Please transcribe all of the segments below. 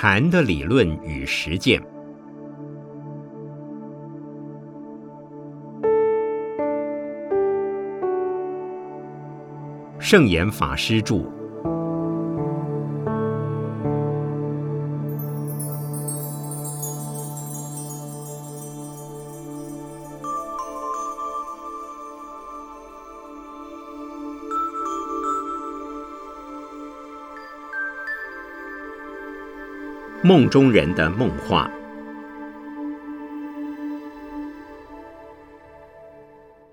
禅的理论与实践。圣严法师著。梦中人的梦话。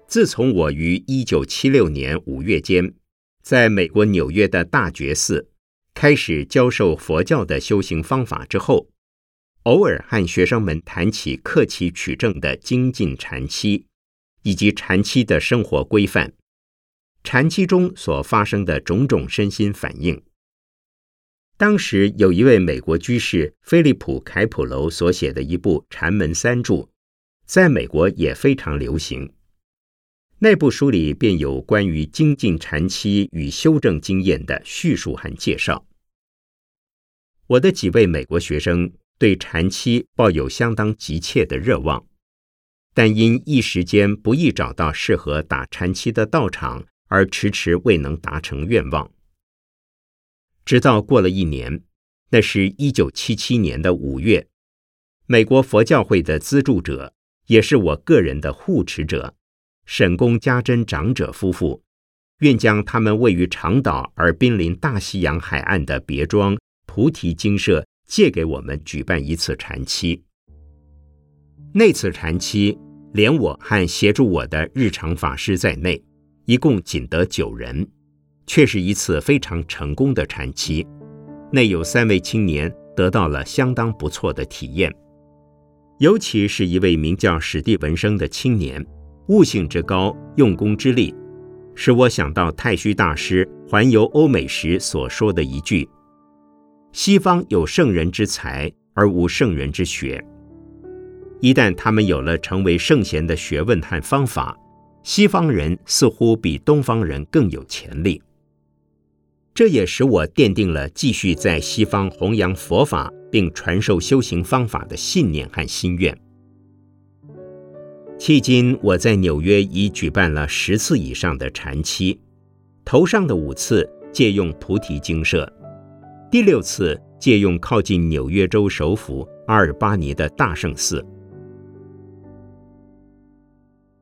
自从我于一九七六年五月间，在美国纽约的大觉寺开始教授佛教的修行方法之后，偶尔和学生们谈起克期取证的精进禅期，以及禅期的生活规范，禅期中所发生的种种身心反应。当时有一位美国居士菲利普·凯普楼所写的一部《禅门三著》，在美国也非常流行。那部书里便有关于精进禅期与修正经验的叙述和介绍。我的几位美国学生对禅期抱有相当急切的热望，但因一时间不易找到适合打禅期的道场，而迟迟未能达成愿望。直到过了一年，那是一九七七年的五月，美国佛教会的资助者，也是我个人的护持者，沈公家珍长者夫妇，愿将他们位于长岛而濒临大西洋海岸的别庄菩提精舍借给我们举办一次禅期。那次禅期，连我和协助我的日常法师在内，一共仅得九人。却是一次非常成功的禅期，内有三位青年得到了相当不错的体验，尤其是一位名叫史蒂文生的青年，悟性之高，用功之力，使我想到太虚大师环游欧美时所说的一句：“西方有圣人之才，而无圣人之学。一旦他们有了成为圣贤的学问和方法，西方人似乎比东方人更有潜力。”这也使我奠定了继续在西方弘扬佛法并传授修行方法的信念和心愿。迄今，我在纽约已举办了十次以上的禅期，头上的五次借用菩提精舍，第六次借用靠近纽约州首府阿尔巴尼的大圣寺。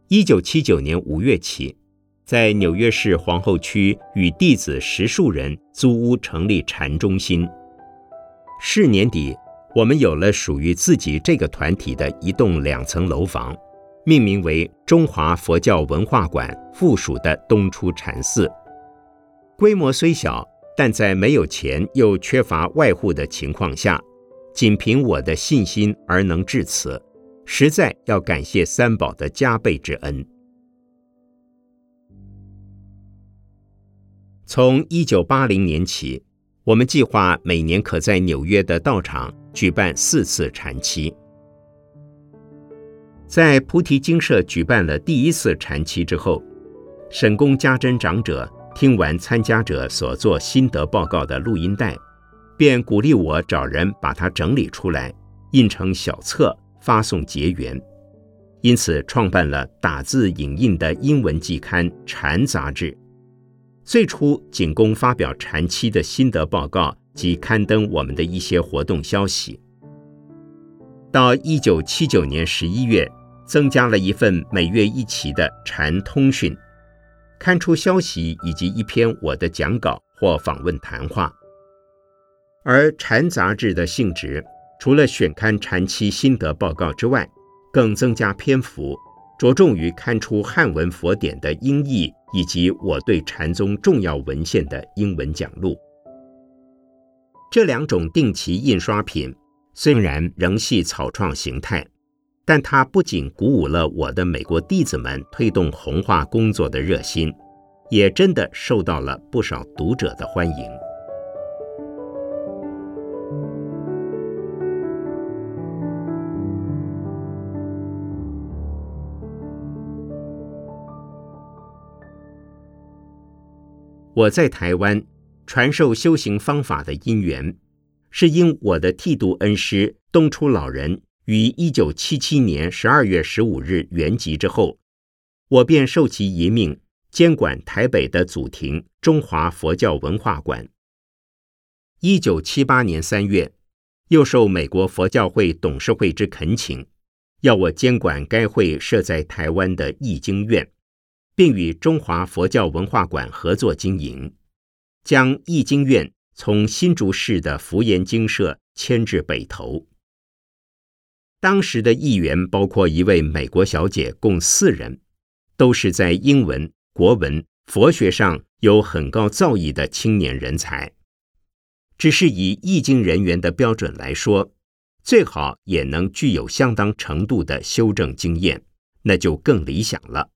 一九七九年五月起。在纽约市皇后区，与弟子十数人租屋成立禅中心。是年底，我们有了属于自己这个团体的一栋两层楼房，命名为中华佛教文化馆附属的东出禅寺。规模虽小，但在没有钱又缺乏外户的情况下，仅凭我的信心而能至此，实在要感谢三宝的加倍之恩。从一九八零年起，我们计划每年可在纽约的道场举办四次禅期。在菩提精舍举办了第一次禅期之后，沈公家珍长者听完参加者所做心得报告的录音带，便鼓励我找人把它整理出来，印成小册发送结缘。因此，创办了打字影印的英文季刊《禅》杂志。最初仅供发表禅期的心得报告及刊登我们的一些活动消息。到一九七九年十一月，增加了一份每月一期的禅通讯，刊出消息以及一篇我的讲稿或访问谈话。而禅杂志的性质，除了选刊禅期心得报告之外，更增加篇幅，着重于刊出汉文佛典的音译。以及我对禅宗重要文献的英文讲录，这两种定期印刷品虽然仍系草创形态，但它不仅鼓舞了我的美国弟子们推动红化工作的热心，也真的受到了不少读者的欢迎。我在台湾传授修行方法的因缘，是因我的剃度恩师东初老人于一九七七年十二月十五日圆寂之后，我便受其遗命，监管台北的祖庭中华佛教文化馆。一九七八年三月，又受美国佛教会董事会之恳请，要我监管该会设在台湾的义经院，并与中华佛教文化馆合作经营，将易经院。从新竹市的福严精舍迁至北投。当时的议员包括一位美国小姐，共四人，都是在英文、国文、佛学上有很高造诣的青年人才。只是以易经人员的标准来说，最好也能具有相当程度的修正经验，那就更理想了。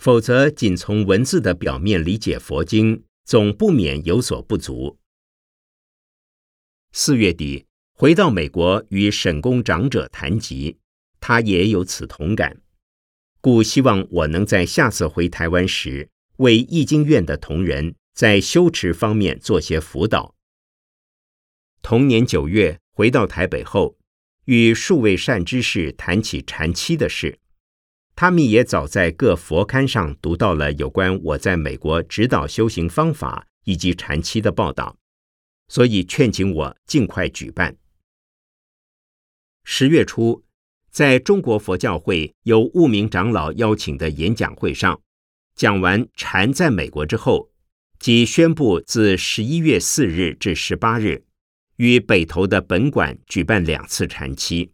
否则，仅从文字的表面理解佛经，总不免有所不足。四月底回到美国，与沈公长者谈及，他也有此同感，故希望我能在下次回台湾时，为易经院的同仁在修持方面做些辅导。同年九月回到台北后，与数位善知识谈起禅期的事，他们也早在各佛刊上读到了有关我在美国指导修行方法以及禅期的报道。所以劝请我尽快举办。十月初，在中国佛教会由悟明长老邀请的演讲会上，讲完禅在美国之后，即宣布自十一月四日至十八日，于北投的本馆举办两次禅期。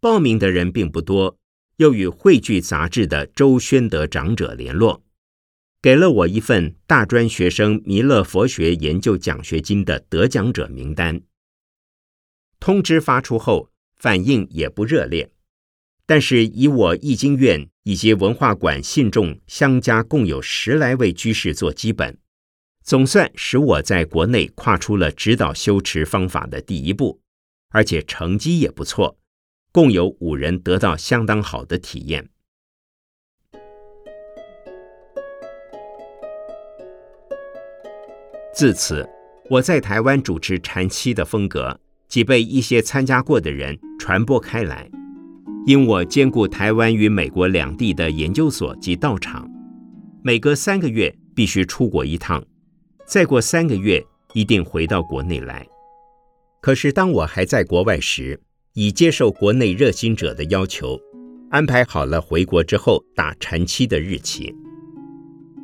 报名的人并不多，又与汇聚杂志的周宣德长者联络。给了我一份大专学生弥勒佛学研究奖学金的得奖者名单。通知发出后，反应也不热烈，但是以我易经院以及文化馆信众相加共有十来位居士做基本，总算使我在国内跨出了指导修持方法的第一步，而且成绩也不错，共有五人得到相当好的体验。自此，我在台湾主持禅期的风格，即被一些参加过的人传播开来。因我兼顾台湾与美国两地的研究所及道场，每隔三个月必须出国一趟，再过三个月一定回到国内来。可是当我还在国外时，已接受国内热心者的要求，安排好了回国之后打禅期的日期。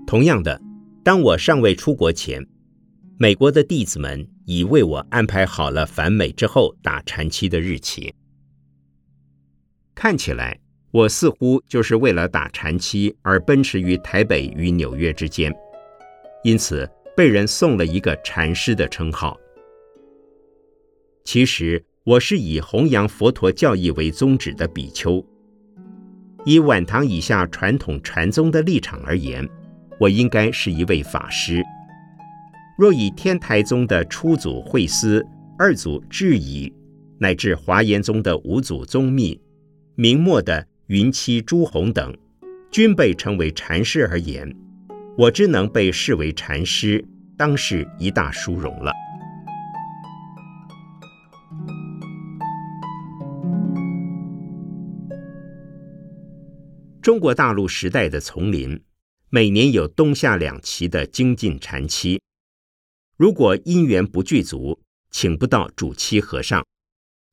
同样的，当我尚未出国前，美国的弟子们已为我安排好了返美之后打禅期的日期。看起来，我似乎就是为了打禅期而奔驰于台北与纽约之间，因此被人送了一个禅师的称号。其实，我是以弘扬佛陀教义为宗旨的比丘。以晚唐以下传统禅宗的立场而言，我应该是一位法师。若以天台宗的初祖慧思、二祖智以，乃至华严宗的五祖宗密、明末的云栖朱洪等，均被称为禅师而言，我只能被视为禅师，当是一大殊荣了。中国大陆时代的丛林，每年有冬夏两期的精进禅期。如果因缘不具足，请不到主期和尚，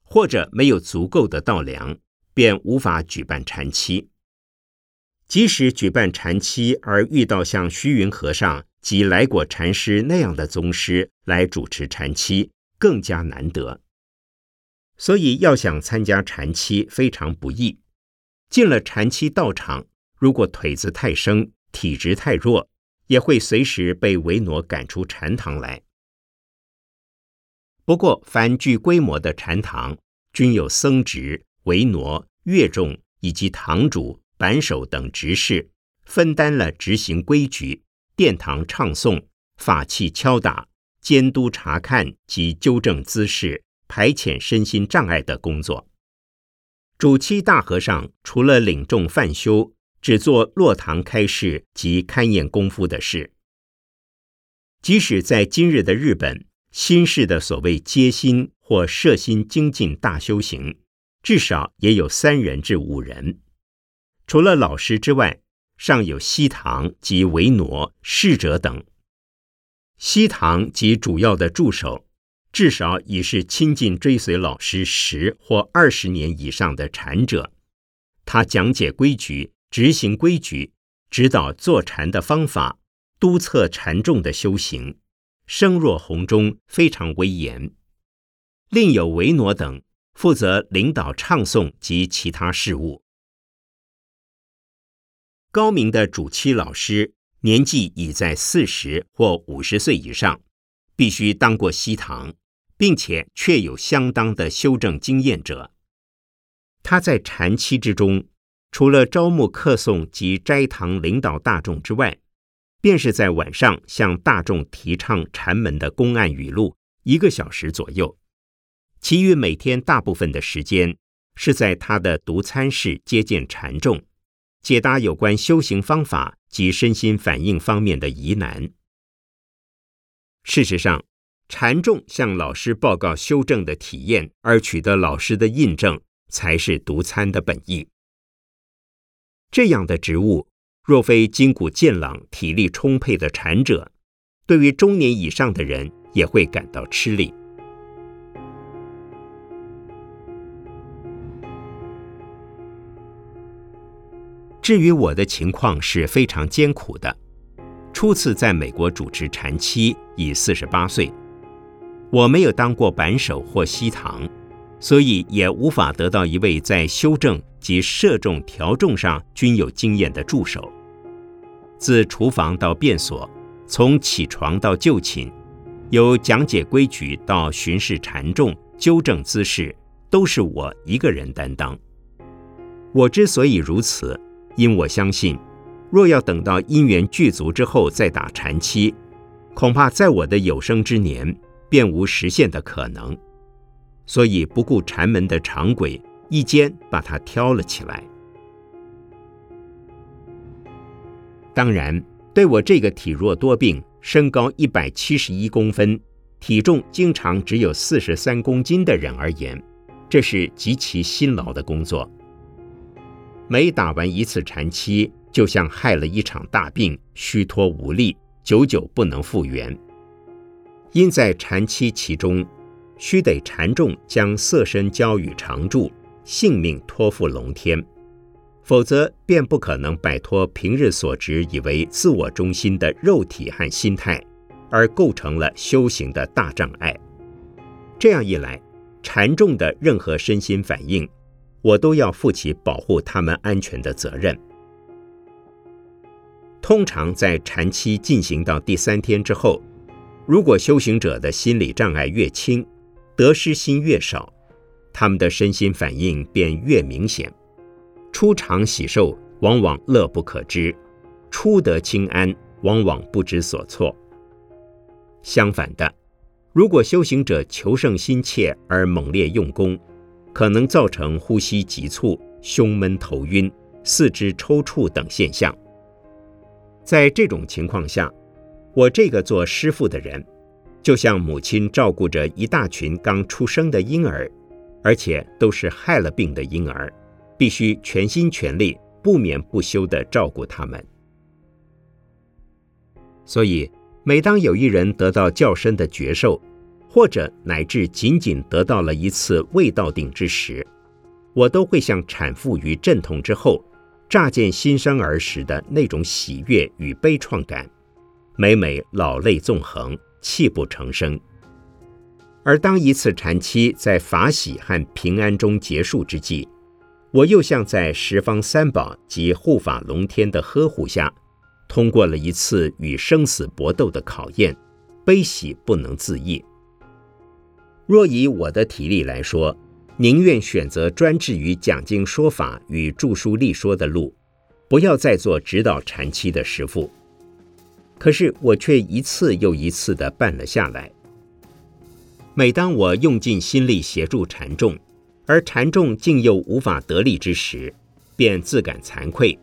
或者没有足够的稻粮，便无法举办禅期。即使举办禅期，而遇到像虚云和尚及来果禅师那样的宗师来主持禅期，更加难得。所以要想参加禅期，非常不易。进了禅期道场，如果腿子太生，体质太弱。也会随时被维挪赶出禅堂来。不过，凡具规模的禅堂，均有僧职、维挪、乐众以及堂主、板手等执事，分担了执行规矩、殿堂唱诵、法器敲打、监督查看及纠正姿势、排遣身心障碍的工作。主七大和尚除了领众犯修。只做落堂开示及勘验功夫的事。即使在今日的日本，新式的所谓接心或摄心精进大修行，至少也有三人至五人。除了老师之外，尚有西堂及维挪、侍者等。西堂及主要的助手，至少已是亲近追随老师十或二十年以上的禅者。他讲解规矩，执行规矩，指导坐禅的方法，督促禅众的修行，声若洪钟，非常威严。另有维诺等负责领导唱诵及其他事务。高明的主七老师年纪已在四十或五十岁以上，必须当过西堂，并且确有相当的修正经验者。他在禅期之中，除了招募客诵及斋堂领导大众之外，便是在晚上向大众提倡禅门的公案语录一个小时左右，其余每天大部分的时间是在他的独参室接见禅众。解答有关修行方法及身心反应方面的疑难。事实上，禅众向老师报告修正的体验，而取得老师的印证，才是独参的本意。这样的职务，若非筋骨健朗、体力充沛的禅者，对于中年以上的人也会感到吃力。至于我的情况是非常艰苦的。初次在美国主持禅期，已四十八岁，我没有当过板手或西堂，所以也无法得到一位在修正及射中调重上均有经验的助手。自厨房到便所，从起床到就寝，由讲解规矩到巡视禅众、纠正姿势，都是我一个人担当。我之所以如此。因我相信，若要等到因缘具足之后再打禅期，恐怕在我的有生之年便无实现的可能，所以不顾禅门的常规，一肩把它挑了起来。当然，对我这个体弱多病、身高一百七十一公分、体重经常只有四十三公斤的人而言，这是极其辛劳的工作。每打完一次禅期，就像害了一场大病，虚脱无力，久久不能复原。因在禅期其中，须得禅众将色身交与常住，性命托付龙天，否则便不可能摆脱平日所执以为自我中心的肉体和心态，而构成了修行的大障碍。这样一来，禅众的任何身心反应。我都要负起保护他们安全的责任。通常在禅期进行到第三天之后，如果修行者的心理障碍越轻，得失心越少，他们的身心反应便越明显。初尝喜受，往往乐不可支；初得清安，往往不知所措。相反的，如果修行者求胜心切而猛烈用功，可能造成呼吸急促、胸闷、头晕、四肢抽搐等现象。在这种情况下，我这个做师傅的人，就像母亲照顾着一大群刚出生的婴儿，而且都是害了病的婴儿，必须全心全力、不眠不休地照顾他们。所以，每当有一人得到较深的觉受，或者乃至仅仅得到了一次未到顶之时，我都会像产妇于阵痛之后，乍见新生儿时的那种喜悦与悲怆感，每每老泪纵横，泣不成声。而当一次禅期在法喜和平安中结束之际，我又像在十方三宝及护法龙天的呵护下，通过了一次与生死搏斗的考验，悲喜不能自抑。若以我的体力来说，宁愿选择专制于讲经说法与著书立说的路，不要再做指导禅期的师傅。可是我却一次又一次地办了下来。每当我用尽心力协助禅众，而禅众竟又无法得力之时，便自感惭愧，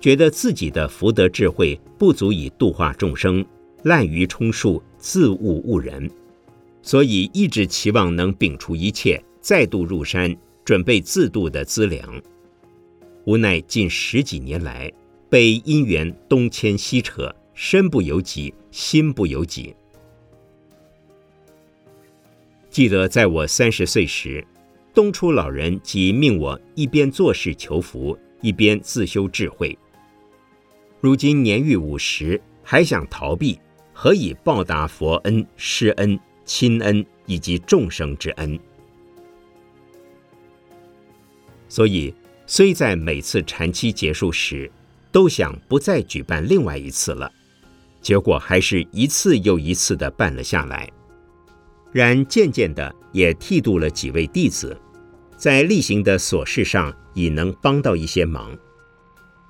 觉得自己的福德智慧不足以度化众生，滥竽充数，自误误人。所以一直期望能摒除一切，再度入山准备自度的资粮。无奈近十几年来，被因缘东牵西扯，身不由己，心不由己。记得在我三十岁时，东初老人即命我一边做事求福，一边自修智慧。如今年逾五十，还想逃避，何以报答佛恩、师恩、亲恩以及众生之恩？所以。虽在每次禅期结束时，都想不再举办另外一次了，结果还是一次又一次的办了下来。然渐渐的也剃度了几位弟子，在例行的琐事上已能帮到一些忙。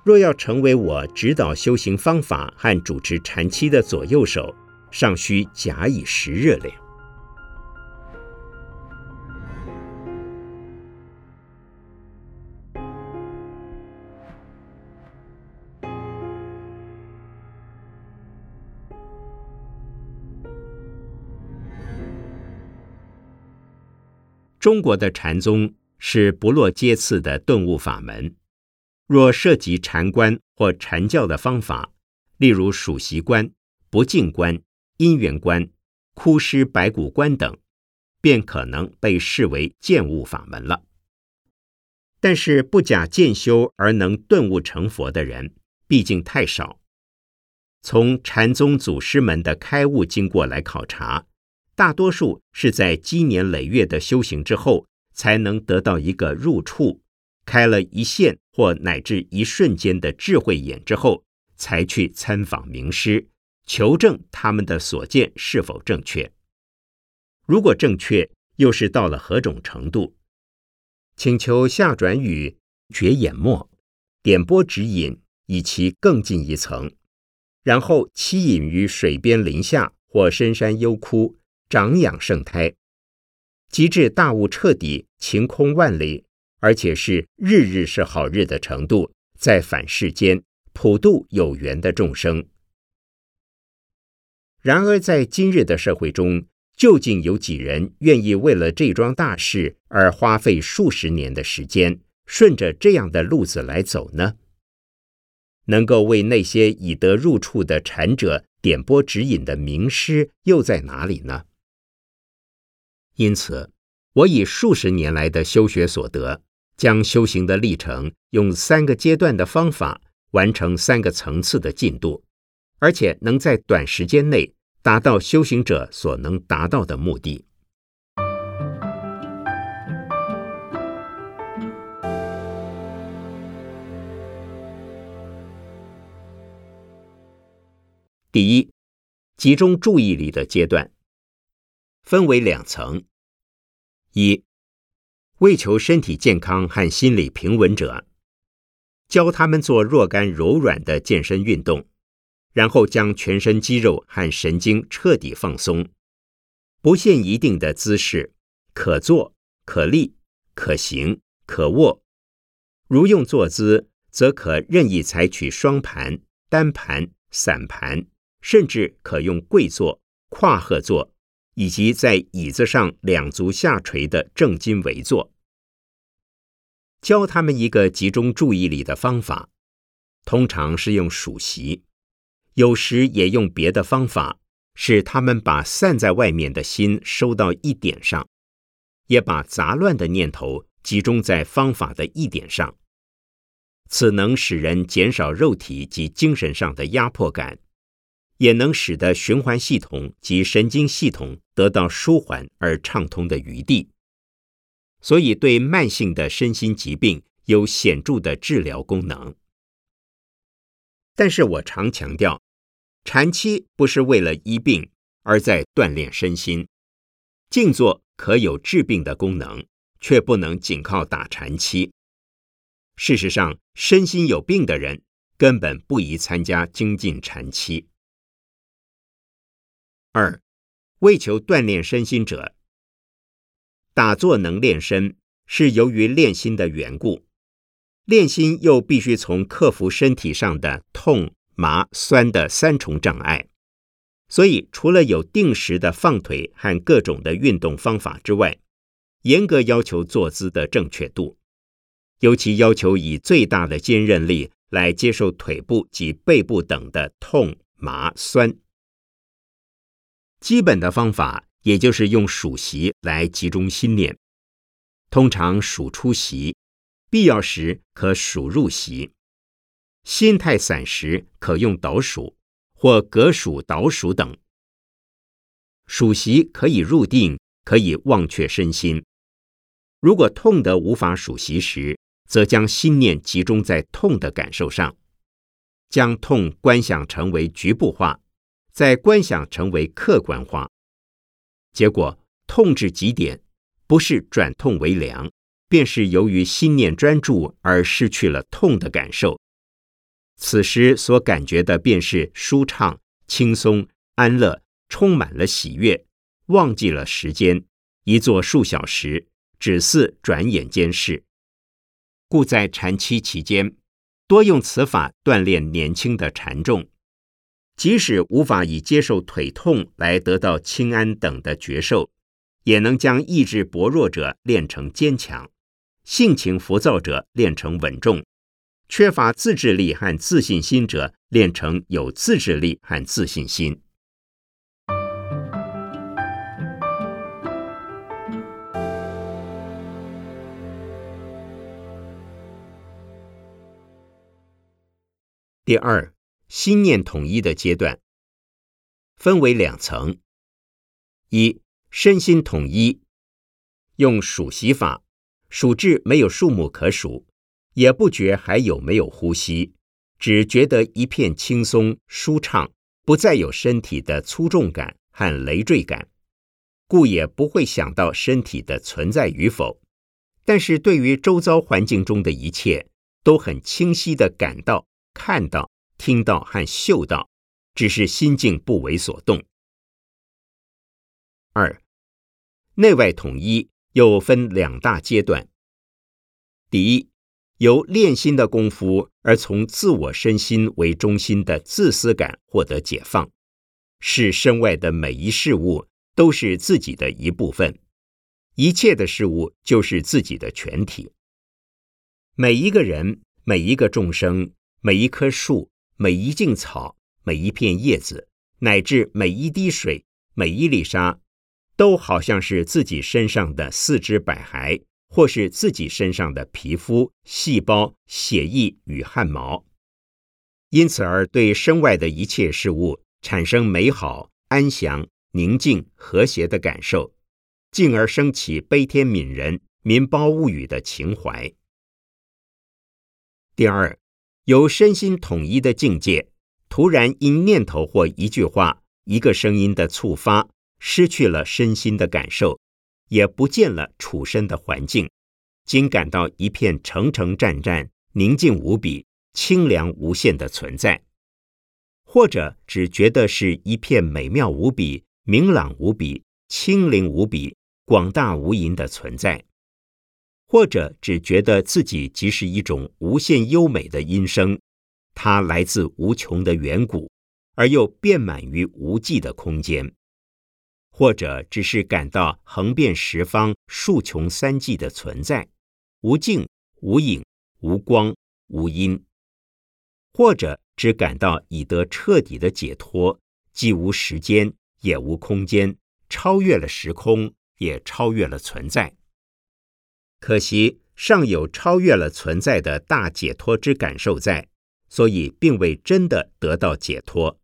若要成为我指导修行方法和主持禅期的左右手，尚需假以时日了。中国的禅宗是不落阶次的顿悟法门。若涉及禅观或禅教的方法，例如数习观、不净观、因缘观、枯尸白骨观等，便可能被视为见悟法门了。但是不假渐修而能顿悟成佛的人，毕竟太少。从禅宗祖师们的开悟经过来考察。大多数是在积年累月的修行之后，才能得到一个入处，开了一线或乃至一瞬间的智慧眼之后，才去参访名师，求证他们的所见是否正确。如果正确，又是到了何种程度？请求下转语觉眼末，点拨指引，以其更进一层，然后栖隐于水边林下或深山幽窟。长养圣胎，极致大悟彻底，晴空万里，而且是日日是好日的程度，在凡世间普度有缘的众生。然而，在今日的社会中，究竟有几人愿意为了这桩大事而花费数十年的时间，顺着这样的路子来走呢？能够为那些已得入处的禅者点拨指引的名师又在哪里呢？因此，我以数十年来的修学所得，将修行的历程用三个阶段的方法完成三个层次的进度，而且能在短时间内达到修行者所能达到的目的。第一，集中注意力的阶段。分为两层：一、为求身体健康和心理平稳者，教他们做若干柔软的健身运动，然后将全身肌肉和神经彻底放松，不限一定的姿势，可坐、可立、可行、可卧。如用坐姿，则可任意采取双盘、单盘、散盘，甚至可用跪坐、跨合坐。以及在椅子上两足下垂的正襟危坐，教他们一个集中注意力的方法，通常是用数息，有时也用别的方法，使他们把散在外面的心收到一点上，也把杂乱的念头集中在方法的一点上。此能使人减少肉体及精神上的压迫感。也能使得循环系统及神经系统得到舒缓而畅通的余地，所以对慢性的身心疾病有显著的治疗功能。但是我常强调，禅期不是为了医病，而在锻炼身心。静坐可有治病的功能，却不能仅靠打禅期。事实上，身心有病的人根本不宜参加精进禅期。二，为求锻炼身心者，打坐能练身，是由于练心的缘故。练心又必须从克服身体上的痛、麻、酸的三重障碍，所以，除了有定时的放腿和各种的运动方法之外，严格要求坐姿的正确度，尤其要求以最大的坚韧力来接受腿部及背部等的痛、麻、酸。基本的方法，也就是用数息来集中心念，通常数出息，必要时可数入息。心太散时，可用倒数。或格数、倒数等，数息可以入定，可以忘却身心。如果痛得无法数息时，则将心念集中在痛的感受上，将痛观想成为局部化，在观想成为客观化。结果痛至极点，不是转痛为凉，便是由于心念专注而失去了痛的感受。此时所感觉的便是舒畅、轻松、安乐，充满了喜悦，忘记了时间，一坐数小时，只似转眼间事。故在禅期期间，多用此法锻炼年轻的禅众，即使无法以接受腿痛来得到清安等的觉受，也能将意志薄弱者练成坚强，性情浮躁者练成稳重。缺乏自制力和自信心者，练成有自制力和自信心。第二，心念统一的阶段分为两层：一，身心统一，用数息法，数至没有数目可数。也不觉还有没有呼吸，只觉得一片轻松舒畅，不再有身体的粗重感和累赘感，故也不会想到身体的存在与否。但是对于周遭环境中的一切，都很清晰的感到、看到、听到和嗅到，只是心境不为所动。二，内外统一又分两大阶段，第一。由练心的功夫而从自我身心为中心的自私感获得解放，使身外的每一事物都是自己的一部分，一切的事物就是自己的全体。每一个人、每一个众生、每一棵树、每一茎草、每一片叶子，乃至每一滴水、每一粒沙，都好像是自己身上的四肢百骸。或是自己身上的皮肤、细胞、血液与汗毛，因此而对身外的一切事物产生美好、安详、宁静、和谐的感受，进而升起悲天悯人、民胞物语的情怀。第二，由身心统一的境界，突然因念头或一句话、一个声音的触发，失去了身心的感受。也不见了处身的环境，仅感到一片澄澄湛湛、宁静无比、清凉无限的存在；或者只觉得是一片美妙无比、明朗无比、清灵无比、广大无垠的存在；或者只觉得自己即是一种无限优美的音声，它来自无穷的远古，而又遍满于无际的空间。或者只是感到横遍十方、数穷三际的存在，无境、无影、无光、无音；或者只感到已得彻底的解脱，既无时间，也无空间，超越了时空，也超越了存在。可惜尚有超越了存在的大解脱之感受在，所以并未真的得到解脱。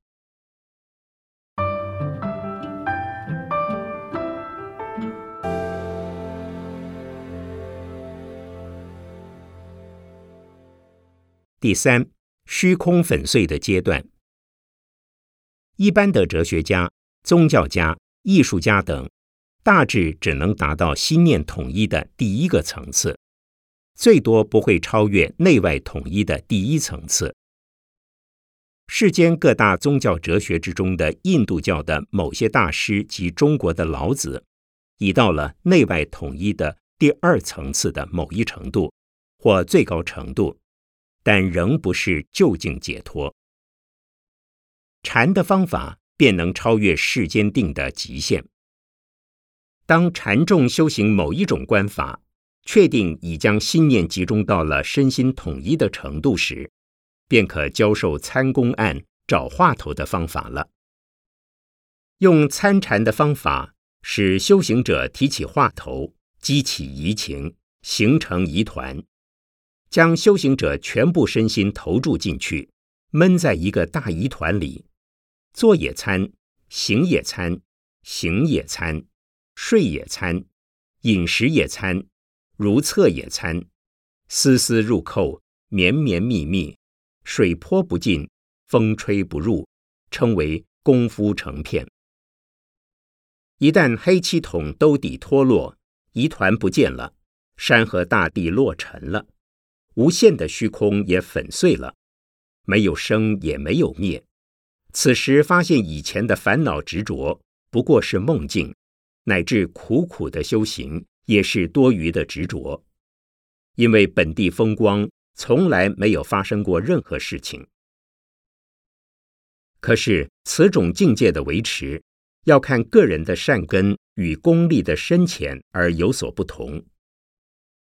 第三，虚空粉碎的阶段。一般的哲学家、宗教家、艺术家等，大致只能达到心念统一的第一个层次，最多不会超越内外统一的第一层次。世间各大宗教哲学之中的印度教的某些大师及中国的老子，已到了内外统一的第二层次的某一程度或最高程度。但仍不是就近解脱。禅的方法便能超越世间定的极限。当禅众修行某一种观法，确定已将心念集中到了身心统一的程度时，便可教授参公案找话头的方法了。用参禅的方法，使修行者提起话头，激起疑情，形成疑团，将修行者全部身心投注进去，闷在一个大疑团里，坐也参，行也参，行也参。睡也参，饮食也参，如厕也参，丝丝入扣，绵绵密密，水泼不进，风吹不入，称为功夫成片。一旦黑漆桶兜底脱落，疑团不见了，山河大地落尘了，无限的虚空也粉碎了，没有生也没有灭。此时发现以前的烦恼执着不过是梦境。乃至苦苦的修行也是多余的执着，因为本地风光从来没有发生过任何事情。可是此种境界的维持，要看个人的善根与功力的深浅而有所不同。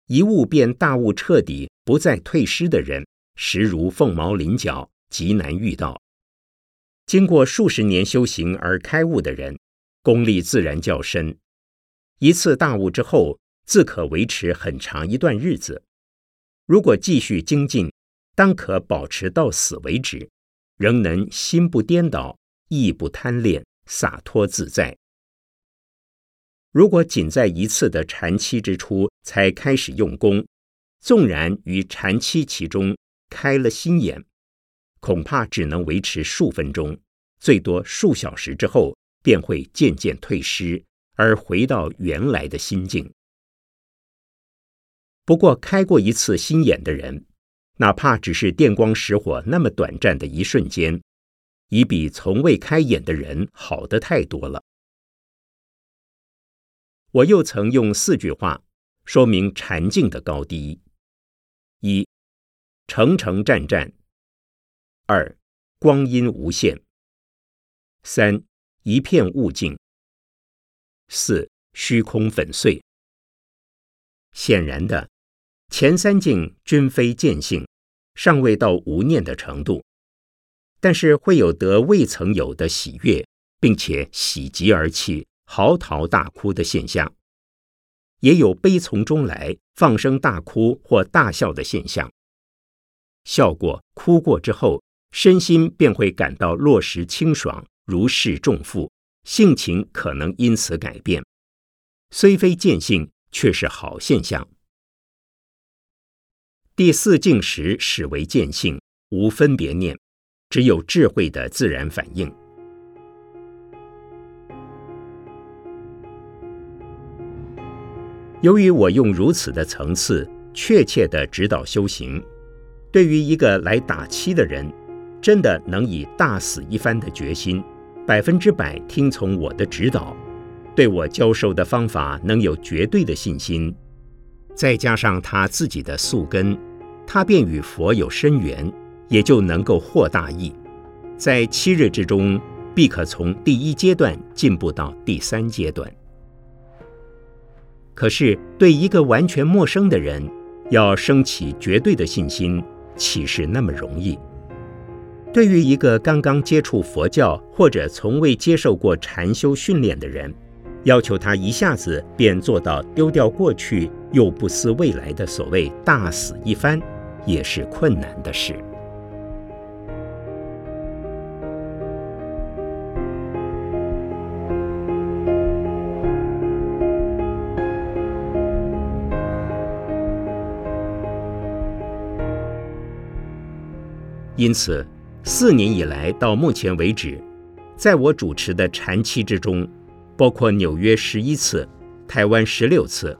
一悟便大悟彻底，不再退失的人，实如凤毛麟角，极难遇到。经过数十年修行而开悟的人。功力自然较深，一次大悟之后，自可维持很长一段日子。如果继续精进，当可保持到死为止，仍能心不颠倒，意不贪恋，洒脱自在。如果仅在一次的禅期之初才开始用功，纵然于禅期其中开了心眼，恐怕只能维持数分钟，最多数小时之后。便会渐渐退失，而回到原来的心境。不过，开过一次心眼的人，哪怕只是电光石火那么短暂的一瞬间，已比从未开眼的人好得太多了。我又曾用四句话说明禅境的高低：一、诚诚战战；二、光阴无限；三。一片悟境。四虚空粉碎。显然的，前三境均非见性，尚未到无念的程度，但是会有得未曾有的喜悦，并且喜极而泣、嚎啕大哭的现象，也有悲从中来、放声大哭或大笑的现象。笑过、哭过之后，身心便会感到落实清爽。如释重负，性情可能因此改变，虽非见性，却是好现象。第四境时始为见性，无分别念，只有智慧的自然反应。由于我用如此的层次，确切的指导修行，对于一个来打七的人，真的能以大死一番的决心。百分之百听从我的指导，对我教授的方法能有绝对的信心，再加上他自己的宿根，他便与佛有深缘，也就能够获大益。在七日之中，必可从第一阶段进步到第三阶段。可是，对一个完全陌生的人，要升起绝对的信心，岂是那么容易？对于一个刚刚接触佛教或者从未接受过禅修训练的人，要求他一下子便做到丢掉过去又不思未来的所谓大死一番，也是困难的事。因此。四年以来到目前为止，在我主持的禅期之中，包括纽约十一次、台湾十六次，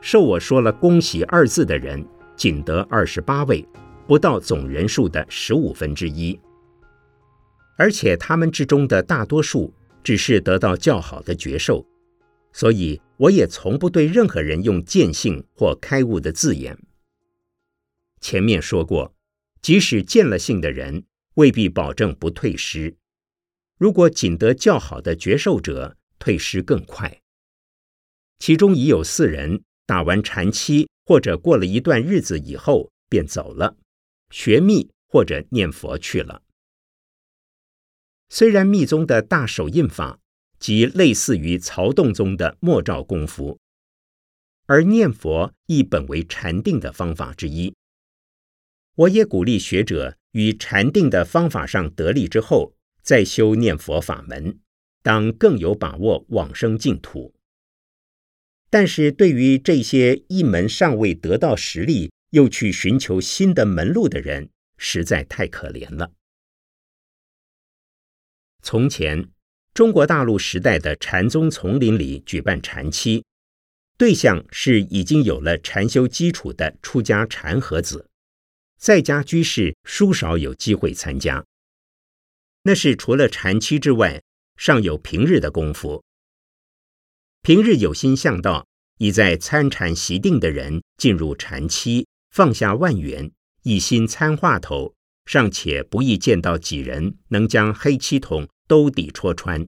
受我说了“恭喜”二字的人，仅得二十八位，不到总人数的十五分之一。而且他们之中的大多数只是得到较好的觉受，所以我也从不对任何人用见性或开悟的字眼。前面说过，即使见了性的人。未必保证不退失，如果仅得较好的绝受者，退失更快。其中已有四人打完禅期，或者过了一段日子以后便走了，学密或者念佛去了。虽然密宗的大手印法即类似于曹洞宗的默照功夫，而念佛亦本为禅定的方法之一。我也鼓励学者与禅定的方法上得力之后，再修念佛法门，当更有把握往生净土。但是对于这些一门尚未得到实力，又去寻求新的门路的人，实在太可怜了。从前，中国大陆时代的禅宗丛林里举办禅期，对象是已经有了禅修基础的出家禅和子。在家居士殊少有机会参加，那是除了禅期之外，尚有平日的功夫。平日有心向道，已在参禅习定的人，进入禅期，放下万缘，一心参话头，尚且不易见到几人能将黑漆桶兜底戳穿。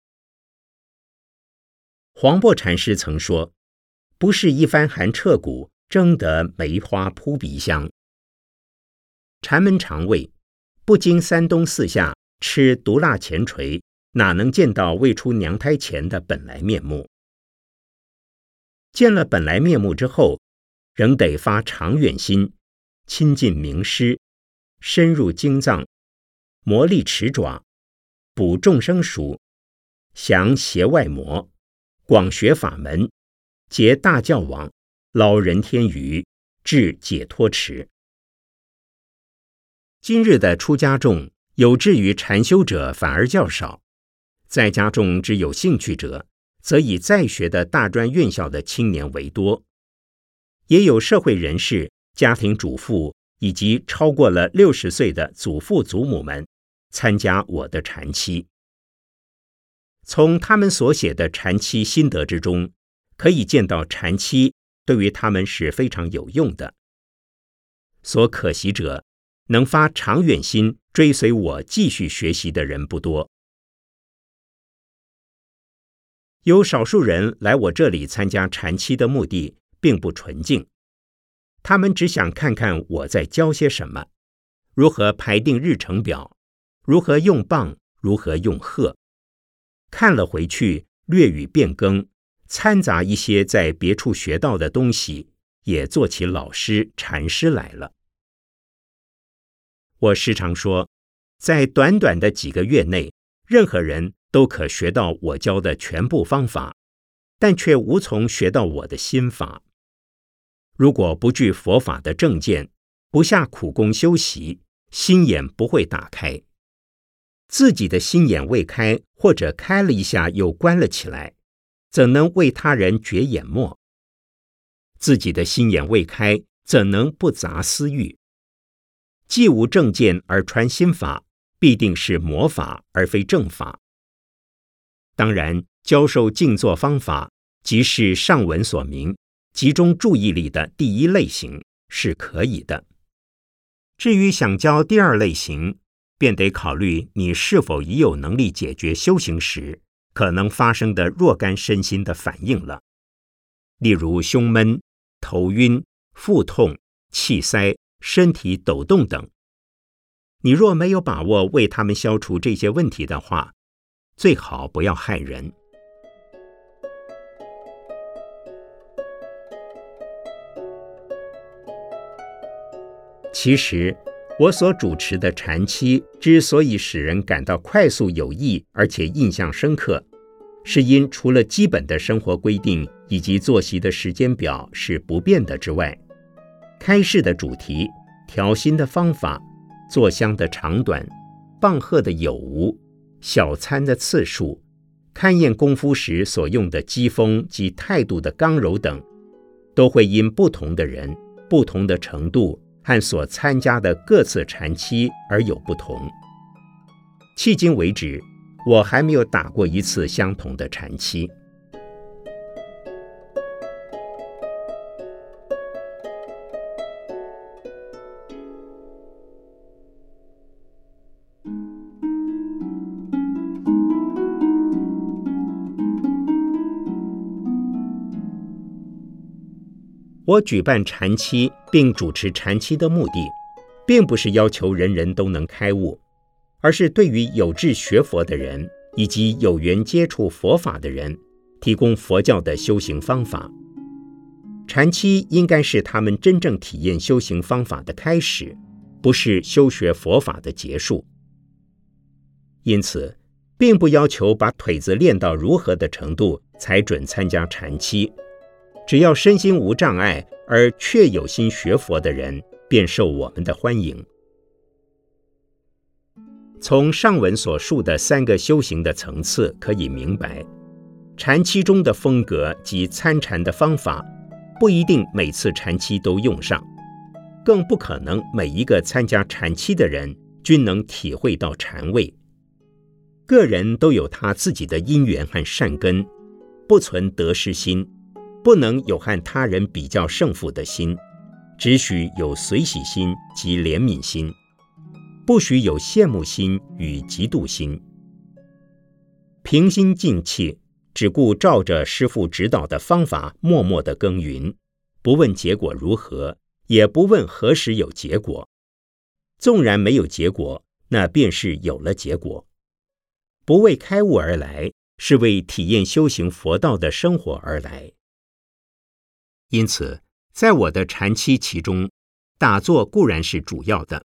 黄檗禅师曾说：“不是一番寒彻骨，争得梅花扑鼻香。”禅门常谓，不经三冬四夏吃毒辣前锤，哪能见到未出娘胎前的本来面目？见了本来面目之后，仍得发长远心，亲近名师，深入经藏，磨砺齿爪，补众生熟，降邪外魔，广学法门，结大教网，捞人天鱼，至解脱池。今日的出家众有志于禅修者反而较少，在家众之有兴趣者，则以在学的大专院校的青年为多，也有社会人士、家庭主妇以及超过了六十岁的祖父祖母们参加我的禅期。从他们所写的禅期心得之中，可以见到禅期对于他们是非常有用的。所可惜者。能发长远心追随我继续学习的人不多，有少数人来我这里参加禅期的目的并不纯净，他们只想看看我在教些什么，如何排定日程表，如何用棒，如何用鹤，看了回去略予变更，掺杂一些在别处学到的东西，也做起老师禅师来了。我时常说，在短短的几个月内，任何人都可学到我教的全部方法，但却无从学到我的心法。如果不具佛法的正见，不下苦功修习，心眼不会打开。自己的心眼未开，或者开了一下又关了起来，怎能为他人觉眼墨？自己的心眼未开，怎能不杂私欲？既无正见而传心法，必定是魔法而非正法。当然，教授静坐方法，即是上文所明，集中注意力的第一类型是可以的。至于想教第二类型，便得考虑你是否已有能力解决修行时可能发生的若干身心的反应了，例如胸闷、头晕、腹痛、气塞。身体抖动等，你若没有把握为他们消除这些问题的话，最好不要害人。其实，我所主持的禅期之所以使人感到快速有益，而且印象深刻，是因除了基本的生活规定以及作息的时间表是不变的之外。开示的主题、调心的方法、坐香的长短、棒喝的有无、小餐的次数、勘验功夫时所用的机锋及态度的刚柔等，都会因不同的人、不同的程度和所参加的各次禅期而有不同。迄今为止，我还没有打过一次相同的禅期。我举办禅期并主持禅期的目的，并不是要求人人都能开悟，而是对于有志学佛的人以及有缘接触佛法的人，提供佛教的修行方法。禅期应该是他们真正体验修行方法的开始，不是修学佛法的结束。因此，并不要求把腿子练到如何的程度才准参加禅期。只要身心无障碍而确有心学佛的人，便受我们的欢迎。从上文所述的三个修行的层次可以明白，禅期中的风格及参禅的方法，不一定每次禅期都用上，更不可能每一个参加禅期的人均能体会到禅味。个人都有他自己的因缘和善根，不存得失心。不能有和他人比较胜负的心，只许有随喜心及怜悯心，不许有羡慕心与嫉妒心。平心静气，只顾照着师父指导的方法，默默的耕耘，不问结果如何，也不问何时有结果。纵然没有结果，那便是有了结果。不为开悟而来，是为体验修行佛道的生活而来。因此，在我的禅期其中，打坐固然是主要的。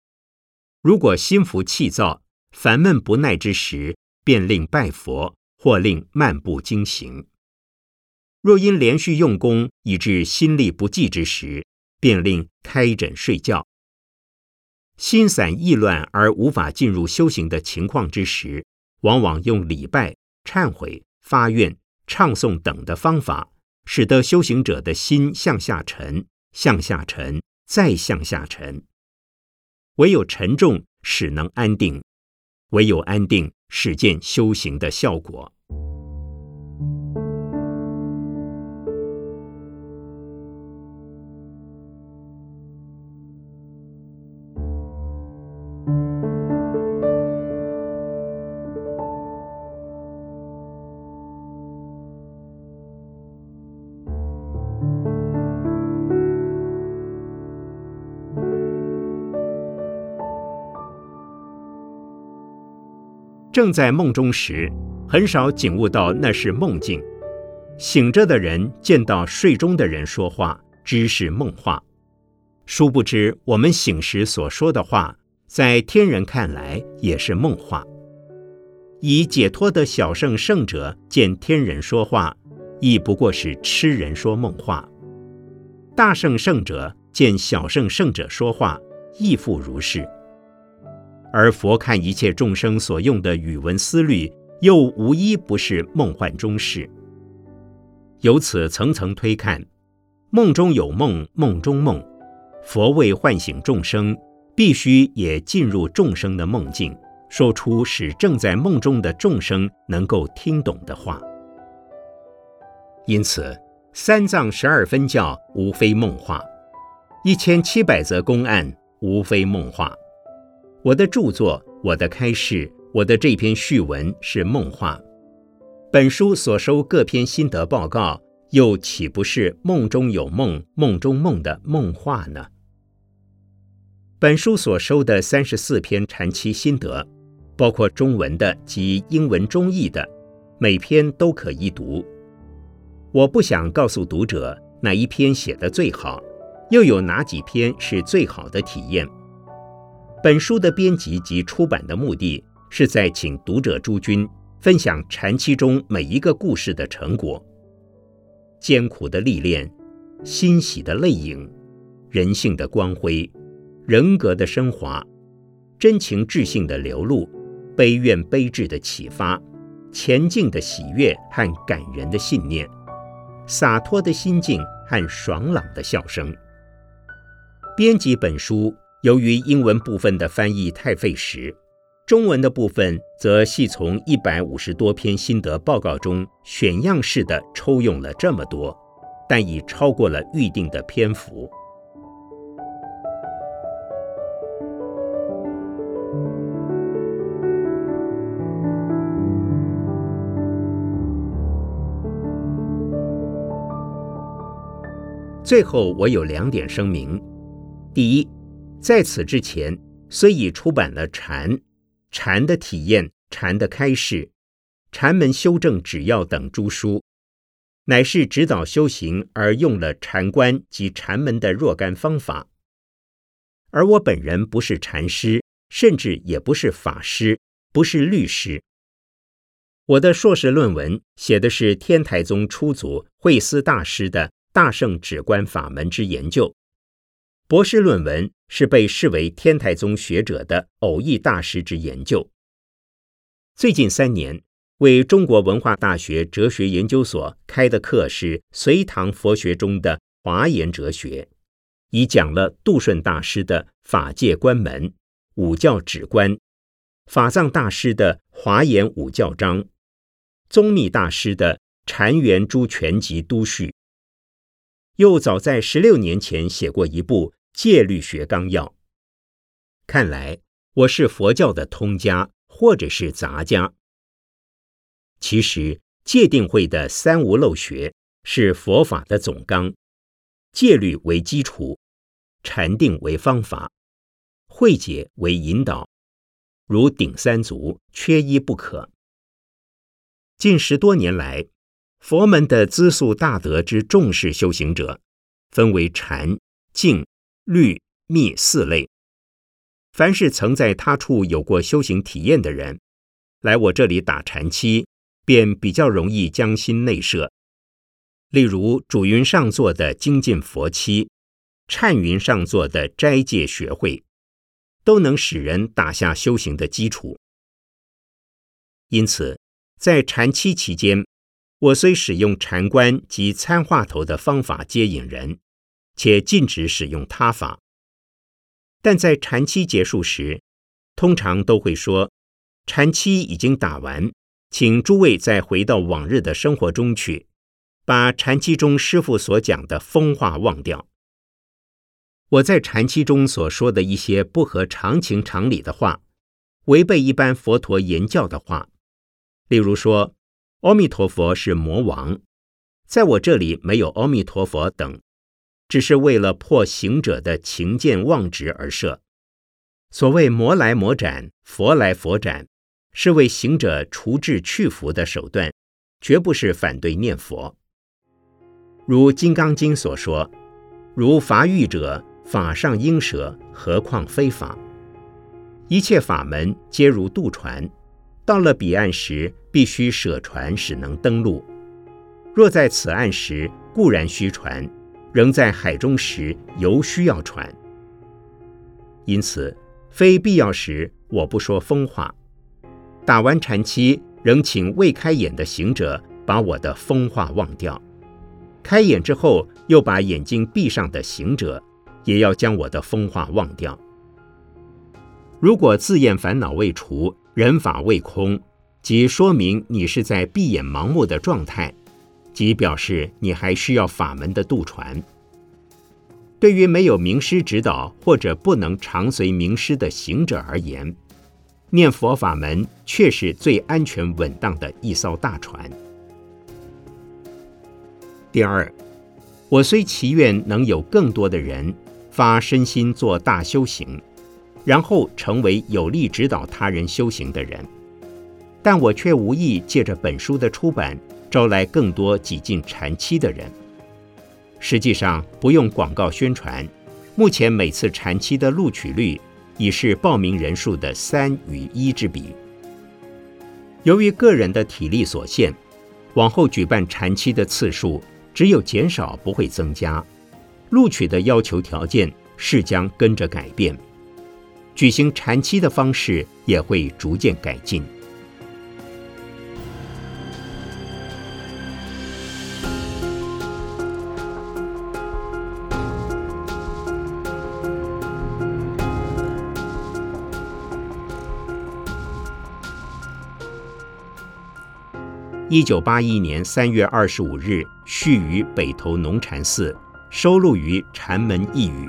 如果心浮气躁、烦闷不耐之时，便令拜佛，或令漫步经行；若因连续用功以致心力不济之时，便令开枕睡觉。心散意乱而无法进入修行的情况之时，往往用礼拜、忏悔、发愿、唱诵等的方法。使得修行者的心向下沉，向下沉，再向下沉。唯有沉重，使能安定；唯有安定，使见修行的效果。正在梦中时，很少警悟到那是梦境；醒着的人见到睡中的人说话，知是梦话。殊不知，我们醒时所说的话，在天人看来也是梦话。以解脱的小圣圣者见天人说话，亦不过是痴人说梦话；大圣圣者见小圣圣者说话，亦复如是。而佛看一切众生所用的语文思虑，又无一不是梦幻中事。由此层层推看，梦中有梦，梦中梦。佛为唤醒众生，必须也进入众生的梦境，说出使正在梦中的众生能够听懂的话。因此，三藏十二分教无非梦话，一千七百则公案无非梦话。我的著作，我的开示，我的这篇序文是梦话。本书所收各篇心得报告，又岂不是梦中有梦、梦中梦的梦话呢？本书所收的三十四篇禅期心得，包括中文的及英文中译的，每篇都可一读。我不想告诉读者哪一篇写得最好，又有哪几篇是最好的体验。本书的编辑及出版的目的是在请读者诸君分享禅期中每一个故事的成果，艰苦的历练，欣喜的泪影，人性的光辉，人格的升华，真情至性的流露，悲怨悲智的启发，前进的喜悦和感人的信念，洒脱的心境和爽朗的笑声。编辑本书。由于英文部分的翻译太费时，中文的部分则系从一百五十多篇心得报告中选样式的抽用了这么多，但已超过了预定的篇幅。最后，我有两点声明：第一，在此之前，虽已出版了《禅》《禅的体验》《禅的开示》《禅门修正指要》等诸书，乃是指导修行而用了禅观及禅门的若干方法。而我本人不是禅师，甚至也不是法师，不是律师。我的硕士论文写的是天台宗初祖慧思大师的大圣止观法门之研究，博士论文是被视为天台宗学者的偶益大师之研究。最近三年为中国文化大学哲学研究所开的课是隋唐佛学中的华严哲学，已讲了杜顺大师的法界观门、五教止观，法藏大师的华严五教章。宗密大师的《禅园诸全集都序》，又早在十六年前写过一部《戒律学纲要》。看来我是佛教的通家，或者是杂家。其实戒定慧的三无漏学是佛法的总纲，戒律为基础，禅定为方法，慧解为引导，如顶三足，缺一不可。近十多年来，佛门的资素大德之重视修行者，分为禅、静、律、密四类。凡是曾在他处有过修行体验的人，来我这里打禅期，便比较容易将心内摄。例如主云上座的精进佛期，忏云上座的斋戒学会，都能使人打下修行的基础。因此。在禅期期间，我虽使用禅观及参话头的方法接引人，且禁止使用他法，但在禅期结束时，通常都会说：“禅期已经打完，请诸位再回到往日的生活中去，把禅期中师傅所讲的风话忘掉。”我在禅期中所说的一些不合常情常理的话，违背一般佛陀言教的话。例如说，阿弥陀佛是魔王，在我这里没有阿弥陀佛等，只是为了破行者的情见妄执而设。所谓魔来魔斩，佛来佛斩，是为行者除智去福的手段，绝不是反对念佛。如《金刚经》所说：“如法欲者，法上应舍，何况非法？一切法门皆如渡船。”到了彼岸时，必须舍船，使能登陆。若在此岸时，固然需船；仍在海中时，犹需要船。因此，非必要时，我不说疯话。打完禅期，仍请未开眼的行者把我的疯话忘掉；开眼之后，又把眼睛闭上的行者，也要将我的疯话忘掉。如果自厌烦恼未除，人法未空，即说明你是在闭眼盲目的状态，即表示你还需要法门的渡船。对于没有名师指导或者不能常随名师的行者而言，念佛法门却是最安全稳当的一艘大船。第二，我虽祈愿能有更多的人发身心做大修行。然后成为有力指导他人修行的人，但我却无意借着本书的出版招来更多挤进禅期的人。实际上不用广告宣传，目前每次禅期的录取率已是报名人数的三与一之比。由于个人的体力所限，往后举办禅期的次数只有减少不会增加，录取的要求条件是将跟着改变。举行禅期的方式也会逐渐改进。一九八一年三月二十五日，续于北投农禅寺，收录于《禅门一语》。